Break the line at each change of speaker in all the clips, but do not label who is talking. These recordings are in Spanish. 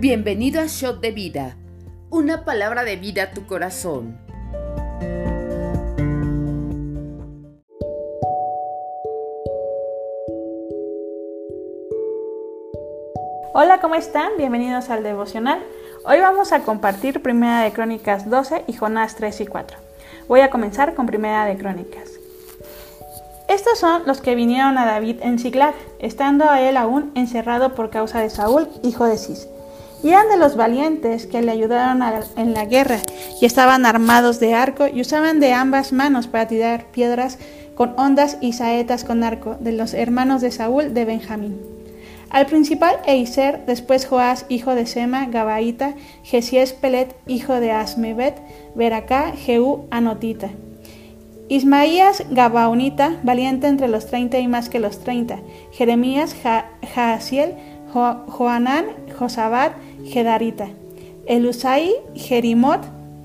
Bienvenido a Shot de Vida, una palabra de vida a tu corazón.
Hola, ¿cómo están? Bienvenidos al devocional. Hoy vamos a compartir Primera de Crónicas 12 y Jonás 3 y 4. Voy a comenzar con Primera de Crónicas. Estos son los que vinieron a David en Ziklag, estando a él aún encerrado por causa de Saúl, hijo de Cis y eran de los valientes que le ayudaron en la guerra, y estaban armados de arco y usaban de ambas manos para tirar piedras con ondas y saetas con arco, de los hermanos de Saúl de Benjamín. Al principal Eiser, después Joás, hijo de Sema, Gabaita, Gesies Pelet, hijo de Asmebet, Beracá, Jehú, Anotita. Ismaías Gabaonita, valiente entre los treinta y más que los treinta. Jeremías Jaasiel, Joanán, Josabat, Gedarita, Elusai, Jerimot,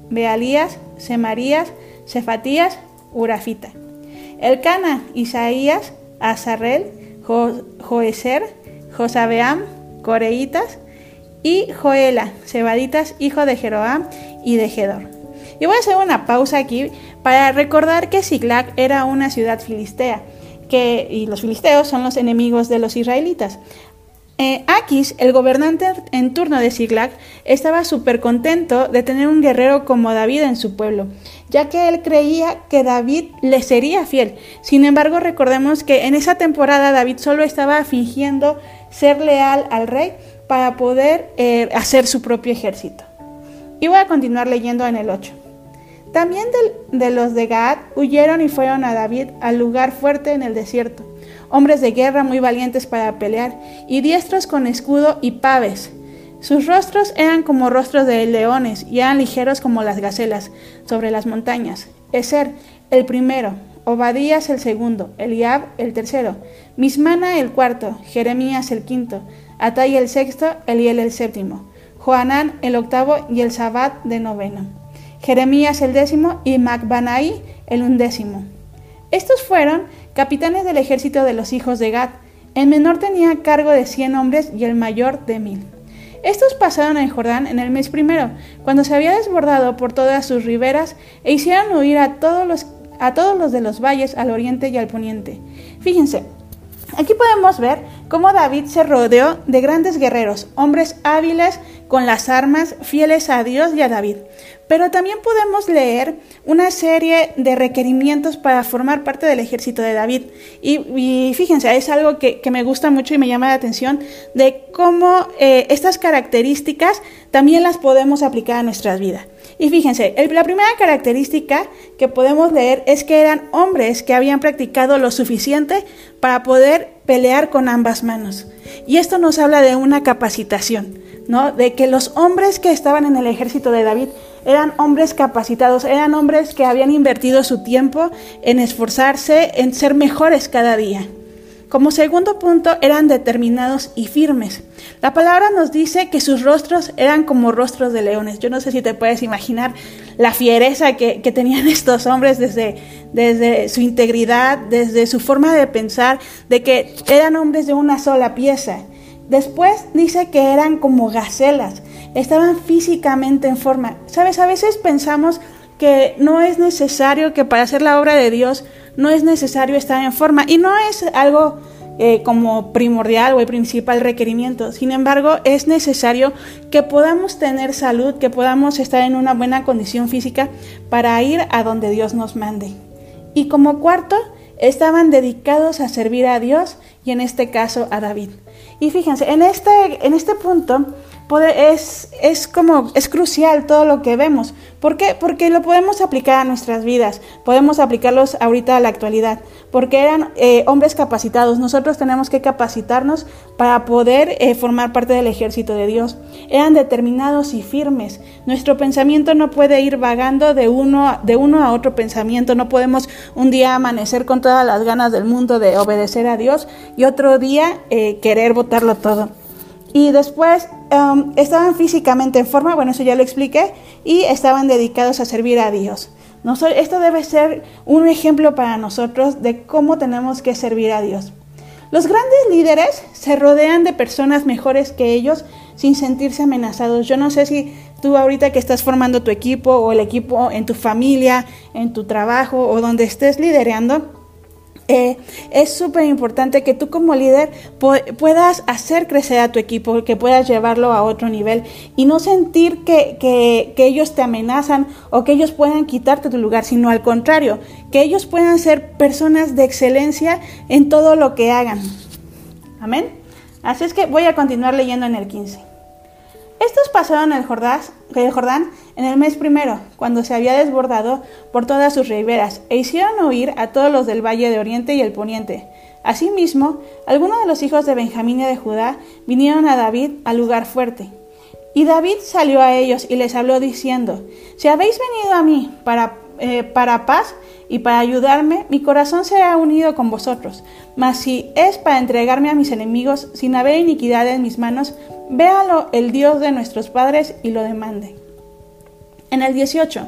Bealías, Semarías, Cefatías, Urafita. Elcana, Isaías, Azarel, Joeser, Josabeam, Coreitas y Joela, Cebaditas, hijo de Jeroam y de Gedor. Y voy a hacer una pausa aquí para recordar que Siglac era una ciudad filistea, que, y los filisteos son los enemigos de los israelitas. Eh, el gobernante en turno de Siglac, estaba súper contento de tener un guerrero como David en su pueblo, ya que él creía que David le sería fiel. Sin embargo, recordemos que en esa temporada David solo estaba fingiendo ser leal al rey para poder eh, hacer su propio ejército. Y voy a continuar leyendo en el 8. También de los de Gad huyeron y fueron a David al lugar fuerte en el desierto hombres de guerra muy valientes para pelear, y diestros con escudo y paves. Sus rostros eran como rostros de leones y eran ligeros como las gacelas sobre las montañas. Eser, el primero, Obadías el segundo, Eliab el tercero, Mismana el cuarto, Jeremías el quinto, Atai el sexto, Eliel el séptimo, Joanán el octavo. Y el Sabat de noveno, Jeremías el décimo. Y Macbanai el undécimo. Estos fueron capitanes del ejército de los hijos de Gad. El menor tenía cargo de cien hombres y el mayor de mil. Estos pasaron el Jordán en el mes primero, cuando se había desbordado por todas sus riberas, e hicieron huir a todos los, a todos los de los valles al oriente y al poniente. Fíjense, Aquí podemos ver cómo David se rodeó de grandes guerreros, hombres hábiles con las armas, fieles a Dios y a David. Pero también podemos leer una serie de requerimientos para formar parte del ejército de David. Y, fíjense, es algo que, me gusta mucho y me llama la atención de cómo eh, estas características también las podemos aplicar a nuestras vidas. Y fíjense, la primera característica que podemos leer es que eran hombres que habían practicado lo suficiente para poder pelear con ambas manos. Y esto nos habla de una capacitación, ¿no? De que los hombres que estaban en el ejército de David eran hombres capacitados, eran hombres que habían invertido su tiempo en esforzarse, en ser mejores cada día. Como segundo punto, eran determinados y firmes. La palabra nos dice que sus rostros eran como rostros de leones. Yo no sé si te puedes imaginar la fiereza que, tenían estos hombres desde, desde su integridad, desde su forma de pensar, de que eran hombres de una sola pieza. Después dice que eran como gacelas, estaban físicamente en forma. Sabes, a veces pensamos que no es necesario que para hacer la obra de Dios no es necesario estar en forma y no es algo eh, como primordial o el principal requerimiento. Sin embargo, es necesario que podamos tener salud, que podamos estar en una buena condición física para ir a donde Dios nos mande. Y como cuarto, estaban dedicados a servir a Dios y en este caso a David. Y fíjense, en este, en este punto es, es como, es crucial todo lo que vemos. ¿Por qué? Porque lo podemos aplicar a nuestras vidas, podemos aplicarlos ahorita a la actualidad, porque eran eh, hombres capacitados. Nosotros tenemos que capacitarnos para poder eh, formar parte del ejército de Dios. Eran determinados y firmes. Nuestro pensamiento no puede ir vagando de uno, de uno a otro pensamiento. No podemos un día amanecer con todas las ganas del mundo de obedecer a Dios y otro día eh, querer votarlo todo. Y después um, estaban físicamente en forma, bueno, eso ya lo expliqué, y estaban dedicados a servir a Dios. esto debe ser un ejemplo para nosotros de cómo tenemos que servir a Dios. Los grandes líderes se rodean de personas mejores que ellos sin sentirse amenazados. Yo no sé si tú ahorita que estás formando tu equipo o el equipo en tu familia, en tu trabajo o donde estés liderando, eh, es súper importante que tú como líder puedas hacer crecer a tu equipo, que puedas llevarlo a otro nivel y no sentir que, que, ellos te amenazan o que ellos puedan quitarte tu lugar, sino al contrario, que ellos puedan ser personas de excelencia en todo lo que hagan. Amén. Así es que voy a continuar leyendo en el 15. Estos pasaron el Jordán, el Jordán en el mes primero, cuando se había desbordado por todas sus riberas, e hicieron huir a todos los del valle de Oriente y el Poniente. Asimismo, algunos de los hijos de Benjamín y de Judá vinieron a David al lugar fuerte. Y David salió a ellos y les habló diciendo, Si habéis venido a mí para, eh, para paz, y para ayudarme, mi corazón se ha unido con vosotros. Mas si es para entregarme a mis enemigos sin haber iniquidad en mis manos, véalo el Dios de nuestros padres y lo demande. En el 18.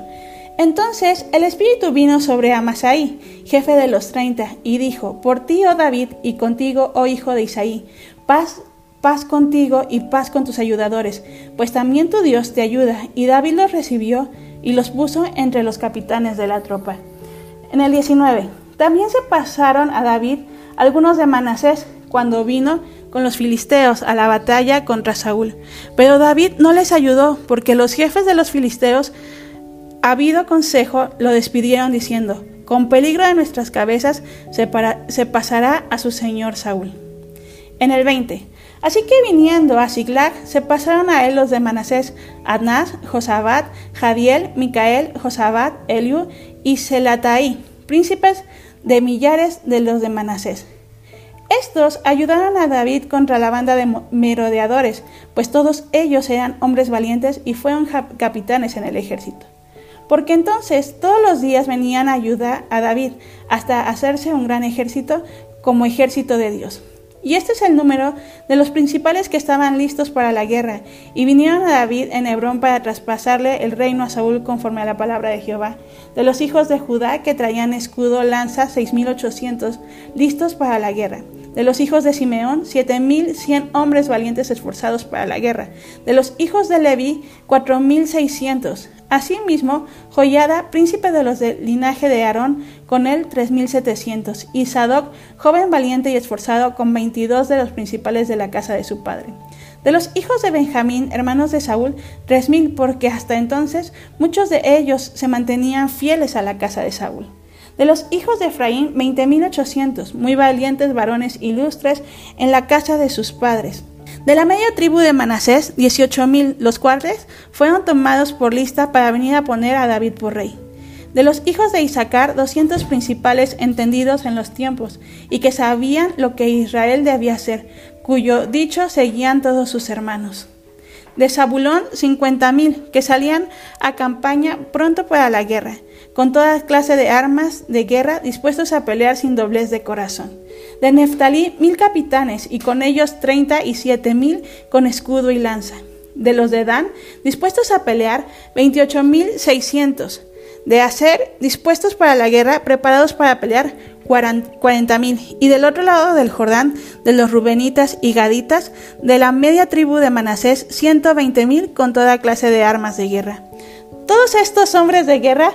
Entonces el Espíritu vino sobre Amasai, jefe de los treinta, y dijo, Por ti, oh David, y contigo, oh hijo de Isaí, paz, paz contigo y paz con tus ayudadores, pues también tu Dios te ayuda. Y David los recibió y los puso entre los capitanes de la tropa. En el 19. También se pasaron a David algunos de Manasés cuando vino con los filisteos a la batalla contra Saúl. Pero David no les ayudó porque los jefes de los filisteos, habido consejo, lo despidieron diciendo, con peligro de nuestras cabezas se, se pasará a su señor Saúl. En el 20. Así que viniendo a Siglag, se pasaron a él los de Manasés, Adnás, Josabat, Jadiel, Micael, Josabat, Eliú y Selataí, príncipes de millares de los de Manasés. Estos ayudaron a David contra la banda de merodeadores, pues todos ellos eran hombres valientes y fueron capitanes en el ejército. Porque entonces todos los días venían a ayudar a David hasta hacerse un gran ejército como ejército de Dios. Y este es el número de los principales que estaban listos para la guerra, y vinieron a David en Hebrón para traspasarle el reino a Saúl conforme a la palabra de Jehová. De los hijos de Judá que traían escudo, lanza, seis mil ochocientos, listos para la guerra. De los hijos de Simeón, siete mil cien hombres valientes esforzados para la guerra. De los hijos de Leví, cuatro mil seiscientos. Asimismo, Joyada, príncipe de los del linaje de Aarón, con él tres mil setecientos, y Sadoc, joven valiente y esforzado, con veintidós de los principales de la casa de su padre. De los hijos de Benjamín, hermanos de Saúl, tres mil, porque hasta entonces muchos de ellos se mantenían fieles a la casa de Saúl. De los hijos de Efraín, veinte mil ochocientos, muy valientes varones ilustres en la casa de sus padres. De la media tribu de Manasés, dieciocho mil, los cuales fueron tomados por lista para venir a poner a David por rey. De los hijos de Isaacar, doscientos principales entendidos en los tiempos, y que sabían lo que Israel debía hacer, cuyo dicho seguían todos sus hermanos. De Zabulón, cincuenta mil, que salían a campaña pronto para la guerra, con toda clase de armas de guerra dispuestos a pelear sin doblez de corazón de Neftalí mil capitanes y con ellos treinta y siete mil con escudo y lanza. De los de Dan, dispuestos a pelear, veintiocho mil seiscientos. De Aser, dispuestos para la guerra, preparados para pelear, cuarenta mil. Y del otro lado del Jordán, de los Rubenitas y Gaditas, de la media tribu de Manasés, ciento veinte mil con toda clase de armas de guerra. Todos estos hombres de guerra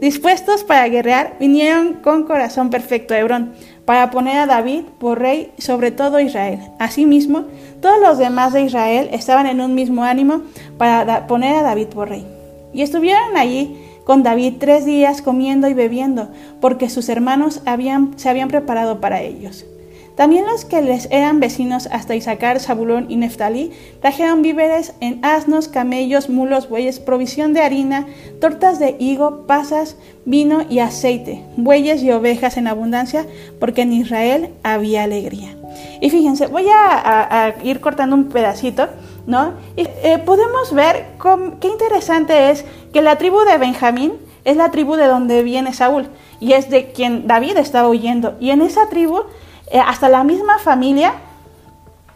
dispuestos para guerrear, vinieron con corazón perfecto a Hebrón, para poner a David por rey sobre todo Israel. Asimismo, todos los demás de Israel estaban en un mismo ánimo para poner a David por rey. Y estuvieron allí con David tres días comiendo y bebiendo, porque sus hermanos se habían preparado para ellos. También los que les eran vecinos hasta Isaacar, Zabulón y Neftalí trajeron víveres en asnos, camellos, mulos, bueyes, provisión de harina, tortas de higo, pasas, vino y aceite, bueyes y ovejas en abundancia, porque en Israel había alegría. Y fíjense, voy a, ir cortando un pedacito, ¿no? Y eh, podemos ver qué interesante es que la tribu de Benjamín es la tribu de donde viene Saúl y es de quien David estaba huyendo. Y en esa tribu eh, hasta la misma familia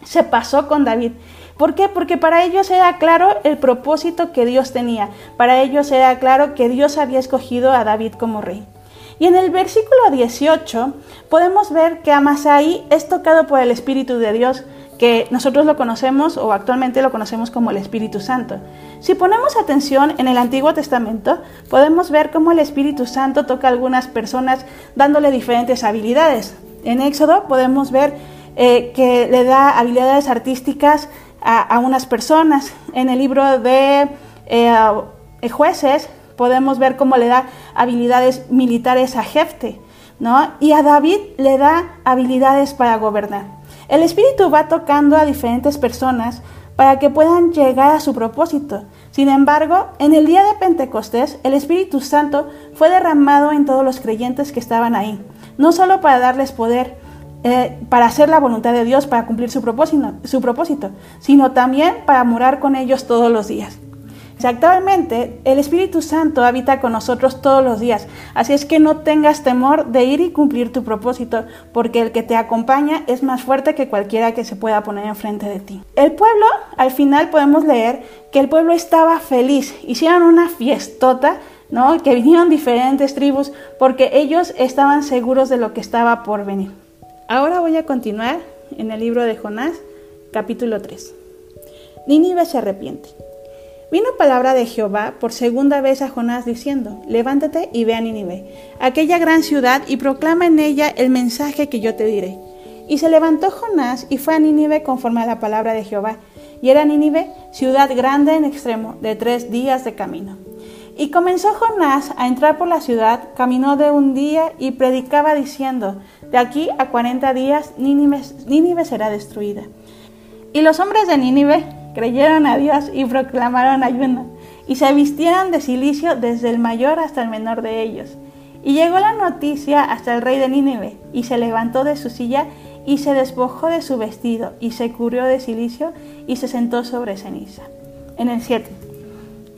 se pasó con David. ¿Por qué? Porque para ellos era claro el propósito que Dios tenía. Para ellos era claro que Dios había escogido a David como rey. Y en el versículo 18 podemos ver que Amasai es tocado por el Espíritu de Dios, que nosotros lo conocemos o actualmente lo conocemos como el Espíritu Santo. Si ponemos atención en el Antiguo Testamento, podemos ver cómo el Espíritu Santo toca a algunas personas dándole diferentes habilidades. En Éxodo podemos ver eh, que le da habilidades artísticas a, unas personas. En el libro de eh, jueces podemos ver cómo le da habilidades militares a Jefte, ¿no? Y a David le da habilidades para gobernar. El Espíritu va tocando a diferentes personas para que puedan llegar a su propósito. Sin embargo, en el día de Pentecostés, el Espíritu Santo fue derramado en todos los creyentes que estaban ahí, no solo para darles poder, eh, para hacer la voluntad de Dios, para cumplir su propósito, su propósito, sino también para morar con ellos todos los días. Actualmente el Espíritu Santo habita con nosotros todos los días, así es que no tengas temor de ir y cumplir tu propósito, porque el que te acompaña es más fuerte que cualquiera que se pueda poner enfrente de ti. El pueblo, al final podemos leer que el pueblo estaba feliz, hicieron una fiestota, ¿no? Que vinieron diferentes tribus porque ellos estaban seguros de lo que estaba por venir. Ahora voy a continuar en el libro de Jonás, capítulo 3. Nínive se arrepiente. Vino palabra de Jehová por segunda vez a Jonás diciendo, levántate y ve a Nínive, aquella gran ciudad, y proclama en ella el mensaje que yo te diré. Y se levantó Jonás y fue a Nínive conforme a la palabra de Jehová. Y era Nínive ciudad grande en extremo, de tres días de camino. Y comenzó Jonás a entrar por la ciudad, caminó de un día y predicaba diciendo, de aquí a cuarenta días Nínive, será destruida. Y los hombres de Nínive creyeron a Dios y proclamaron ayuno, y se vistieron de silicio desde el mayor hasta el menor de ellos. Y llegó la noticia hasta el rey de Nínive, y se levantó de su silla, y se despojó de su vestido, y se cubrió de silicio, y se sentó sobre ceniza. En el 7.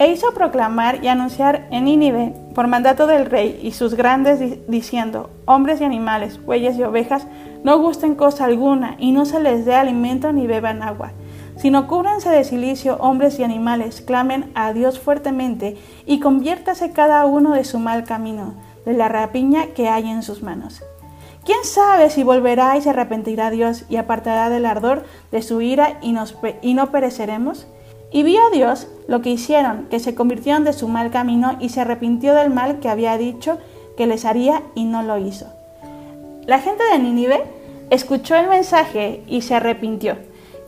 E hizo proclamar y anunciar en Nínive, por mandato del rey y sus grandes, diciendo, hombres y animales, bueyes y ovejas, no gusten cosa alguna, y no se les dé alimento ni beban agua sino cúbranse de silicio hombres y animales, clamen a Dios fuertemente y conviértase cada uno de su mal camino, de la rapiña que hay en sus manos. ¿Quién sabe si volverá y se arrepentirá Dios y apartará del ardor de su ira y, y no pereceremos? Y vio Dios lo que hicieron, que se convirtieron de su mal camino y se arrepintió del mal que había dicho que les haría y no lo hizo. La gente de Nínive escuchó el mensaje y se arrepintió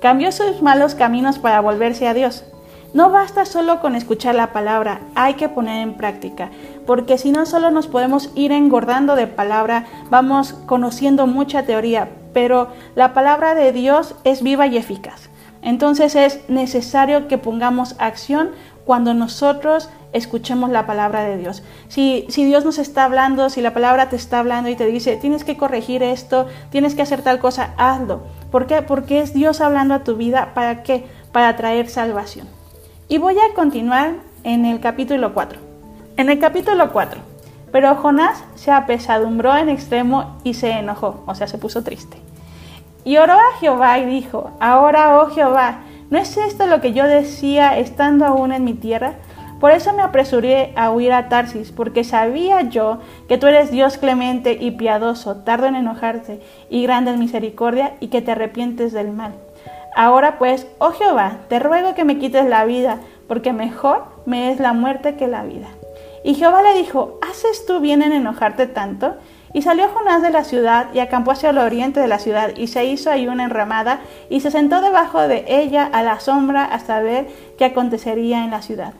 Cambió sus malos caminos para volverse a Dios. No basta solo con escuchar la palabra, hay que poner en práctica, porque si no solo nos podemos ir engordando de palabra, vamos conociendo mucha teoría, pero la palabra de Dios es viva y eficaz. Entonces es necesario que pongamos acción cuando nosotros escuchemos la palabra de Dios. Si, Dios nos está hablando, si la palabra te está hablando y te dice, tienes que corregir esto, tienes que hacer tal cosa, hazlo. ¿Por qué? Porque es Dios hablando a tu vida. ¿Para qué? Para traer salvación. Y voy a continuar en el capítulo 4. En el capítulo 4. Pero Jonás se apesadumbró en extremo y se enojó, o sea, se puso triste. Y oró a Jehová y dijo, ahora, oh Jehová, ¿no es esto lo que yo decía estando aún en mi tierra? Por eso me apresuré a huir a Tarsis, porque sabía yo que tú eres Dios clemente y piadoso, tardo en enojarte y grande en misericordia, y que te arrepientes del mal. Ahora pues, oh Jehová, te ruego que me quites la vida, porque mejor me es la muerte que la vida. Y Jehová le dijo, ¿haces tú bien en enojarte tanto? Y salió Jonás de la ciudad y acampó hacia el oriente de la ciudad y se hizo ahí una enramada y se sentó debajo de ella a la sombra hasta ver qué acontecería en la ciudad.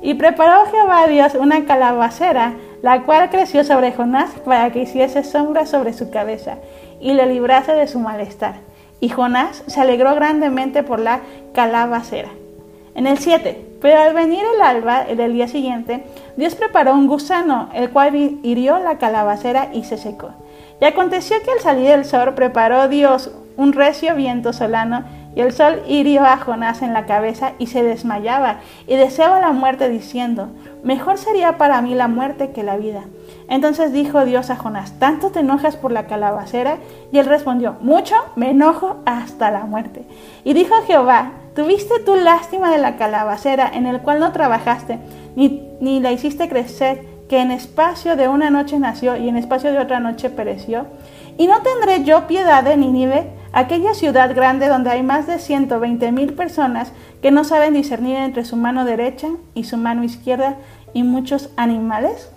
Y preparó Jehová Dios una calabacera, la cual creció sobre Jonás para que hiciese sombra sobre su cabeza y le librase de su malestar. Y Jonás se alegró grandemente por la calabacera. En el 7. Pero al venir el alba del día siguiente, Dios preparó un gusano, el cual hirió la calabacera y se secó. Y aconteció que al salir el sol preparó Dios un recio viento solano y el sol hirió a Jonás en la cabeza y se desmayaba y deseaba la muerte diciendo, mejor sería para mí la muerte que la vida. Entonces dijo Dios a Jonás, ¿tanto te enojas por la calabacera? Y él respondió, mucho me enojo hasta la muerte. Y dijo Jehová, tuviste tú lástima de la calabacera en el cual no trabajaste, ni, ni la hiciste crecer, que en espacio de una noche nació y en espacio de otra noche pereció? ¿Y no tendré yo piedad de Nínive, aquella ciudad grande donde hay más de 120 mil personas que no saben discernir entre su mano derecha y su mano izquierda y muchos animales?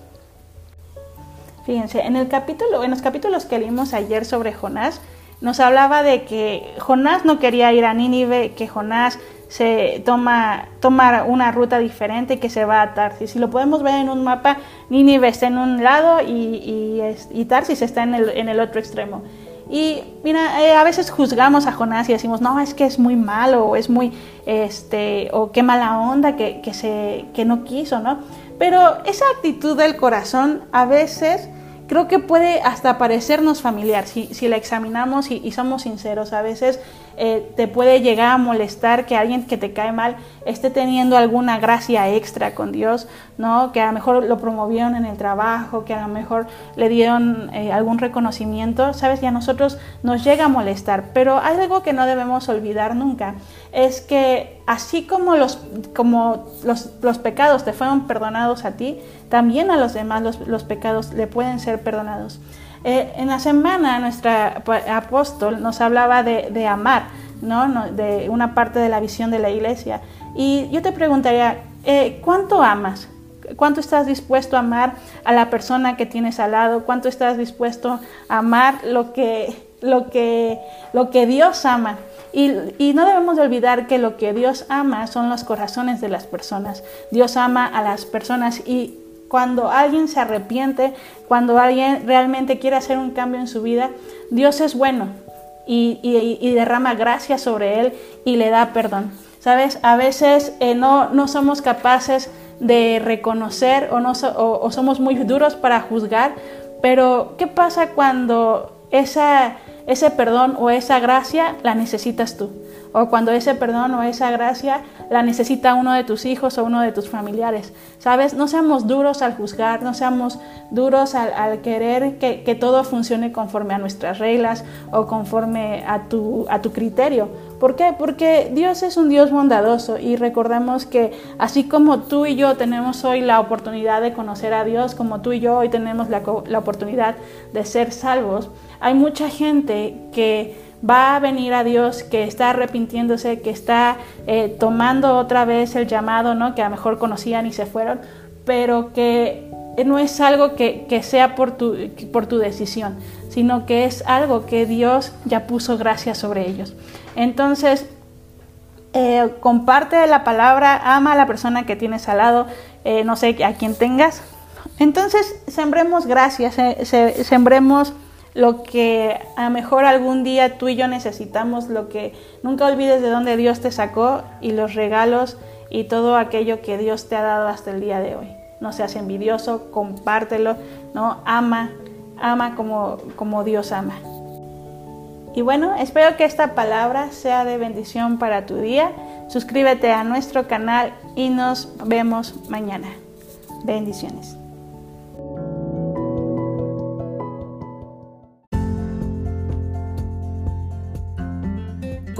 Fíjense, en, el capítulo, en los capítulos que leímos ayer sobre Jonás, nos hablaba de que Jonás no quería ir a Nínive, que Jonás se toma, toma una ruta diferente que se va a Tarsis. Si lo podemos ver en un mapa, Nínive está en un lado y, y, Tarsis está en el, en el, otro extremo. Y mira, eh, a veces juzgamos a Jonás y decimos, no, es que es muy malo, o es muy, este, o qué mala onda que, que, se, que no quiso, ¿no? Pero esa actitud del corazón a veces creo que puede hasta parecernos familiar si, si la examinamos y, y, somos sinceros. A veces eh, te puede llegar a molestar que alguien que te cae mal esté teniendo alguna gracia extra con Dios, ¿no? Que a lo mejor lo promovieron en el trabajo, que a lo mejor le dieron eh, algún reconocimiento, ¿sabes? Y a nosotros nos llega a molestar. Pero algo que no debemos olvidar nunca, es que así como los, como los, los pecados te fueron perdonados a ti, también a los demás los, los pecados le pueden ser perdonados. Eh, en la semana nuestra apóstol nos hablaba de, amar, ¿no? de una parte de la visión de la iglesia. Y yo te preguntaría, eh, ¿cuánto amas? ¿Cuánto estás dispuesto a amar a la persona que tienes al lado? ¿Cuánto estás dispuesto a amar lo que, lo que, lo que Dios ama? Y, y, no debemos de olvidar que lo que Dios ama son los corazones de las personas. Dios ama a las personas y cuando alguien se arrepiente, cuando alguien realmente quiere hacer un cambio en su vida, Dios es bueno y, derrama gracia sobre él y le da perdón. ¿Sabes? A veces eh, no, no, somos capaces de reconocer o, no o somos muy duros para juzgar, pero ¿qué pasa cuando esa, ese perdón o esa gracia la necesitas tú? o cuando ese perdón o esa gracia la necesita uno de tus hijos o uno de tus familiares. ¿Sabes? No seamos duros al juzgar, no seamos duros al, querer que, todo funcione conforme a nuestras reglas o conforme a tu, a tu criterio. ¿Por qué? Porque Dios es un Dios bondadoso y recordemos que así como tú y yo tenemos hoy la oportunidad de conocer a Dios, como tú y yo hoy tenemos la, la oportunidad de ser salvos, hay mucha gente que va a venir a Dios, que está arrepintiéndose, que está eh, tomando otra vez el llamado, ¿no? que a lo mejor conocían y se fueron, pero que no es algo que, sea por tu, por tu decisión, sino que es algo que Dios ya puso gracia sobre ellos. Entonces, eh, comparte la palabra, ama a la persona que tienes al lado, eh, no sé a quien tengas. Entonces, sembremos gracias, sembremos lo que a mejor algún día tú y yo necesitamos, lo que nunca olvides de dónde Dios te sacó y los regalos y todo aquello que Dios te ha dado hasta el día de hoy. No seas envidioso, compártelo, ¿no? Ama, ama como, como Dios ama. Y bueno, espero que esta palabra sea de bendición para tu día. Suscríbete a nuestro canal y nos vemos mañana. Bendiciones.